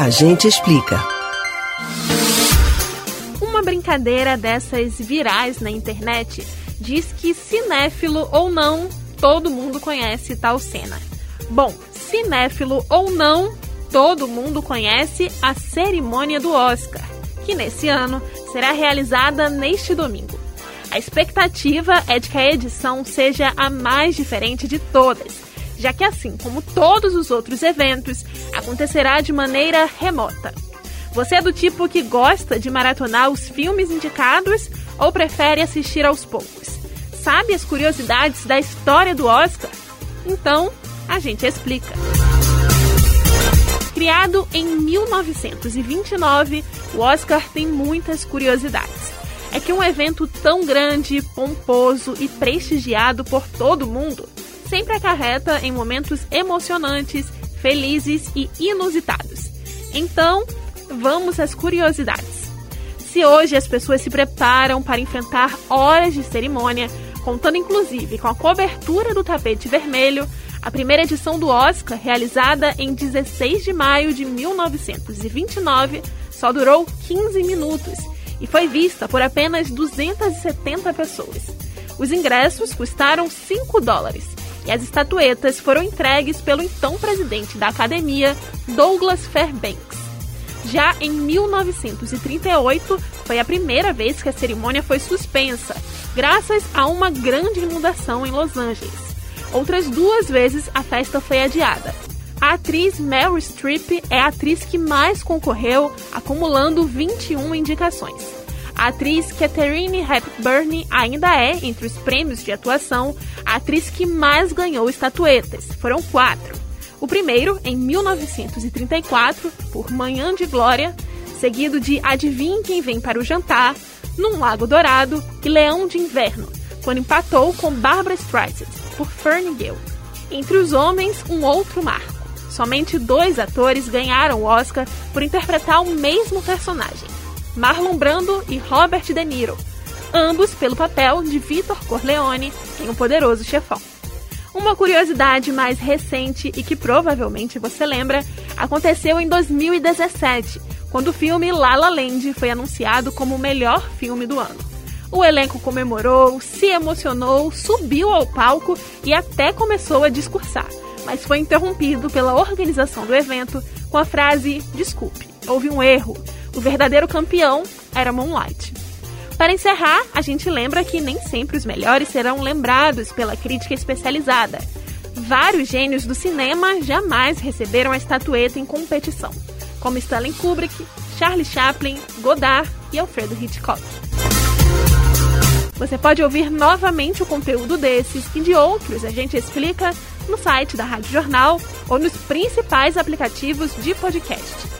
A gente explica. Uma brincadeira dessas virais na internet diz que cinéfilo ou não, todo mundo conhece tal cena. Bom, cinéfilo ou não, todo mundo conhece a cerimônia do Oscar, que nesse ano será realizada neste domingo. A expectativa é de que a edição seja a mais diferente de todas, já que, assim como todos os outros eventos, acontecerá de maneira remota. Você é do tipo que gosta de maratonar os filmes indicados ou prefere assistir aos poucos? Sabe as curiosidades da história do Oscar? Então, a gente explica. Criado em 1929, o Oscar tem muitas curiosidades. É que um evento tão grande, pomposo e prestigiado por todo mundo sempre acarreta em momentos emocionantes, felizes e inusitados. Então, vamos às curiosidades. Se hoje as pessoas se preparam para enfrentar horas de cerimônia, contando inclusive com a cobertura do tapete vermelho, a primeira edição do Oscar, realizada em 16 de maio de 1929, só durou 15 minutos e foi vista por apenas 270 pessoas. Os ingressos custaram 5 dólares e as estatuetas foram entregues pelo então presidente da academia, Douglas Fairbanks. Já em 1938, foi a primeira vez que a cerimônia foi suspensa, graças a uma grande inundação em Los Angeles. Outras duas vezes a festa foi adiada. A atriz Meryl Streep é a atriz que mais concorreu, acumulando 21 indicações. A atriz Catherine Hepburn ainda é, entre os prêmios de atuação, a atriz que mais ganhou estatuetas. Foram quatro. O primeiro, em 1934, por Manhã de Glória, seguido de Adivinhe Quem Vem para o Jantar, Num Lago Dourado e Leão de Inverno, quando empatou com Barbara Streisand por Ferngale. Entre os homens, um outro marco. Somente dois atores ganharam o Oscar por interpretar o mesmo personagem: Marlon Brando e Robert De Niro, ambos pelo papel de Vitor Corleone em O Poderoso Chefão. Uma curiosidade mais recente e que provavelmente você lembra aconteceu em 2017, quando o filme La La Land foi anunciado como o melhor filme do ano. O elenco comemorou, se emocionou, subiu ao palco e até começou a discursar, mas foi interrompido pela organização do evento com a frase: Desculpe, houve um erro. O verdadeiro campeão era Moonlight. Para encerrar, a gente lembra que nem sempre os melhores serão lembrados pela crítica especializada. Vários gênios do cinema jamais receberam a estatueta em competição, como Stanley Kubrick, Charlie Chaplin, Godard e Alfredo Hitchcock. Você pode ouvir novamente o conteúdo desses e de outros a gente explica no site da Rádio Jornal ou nos principais aplicativos de podcast: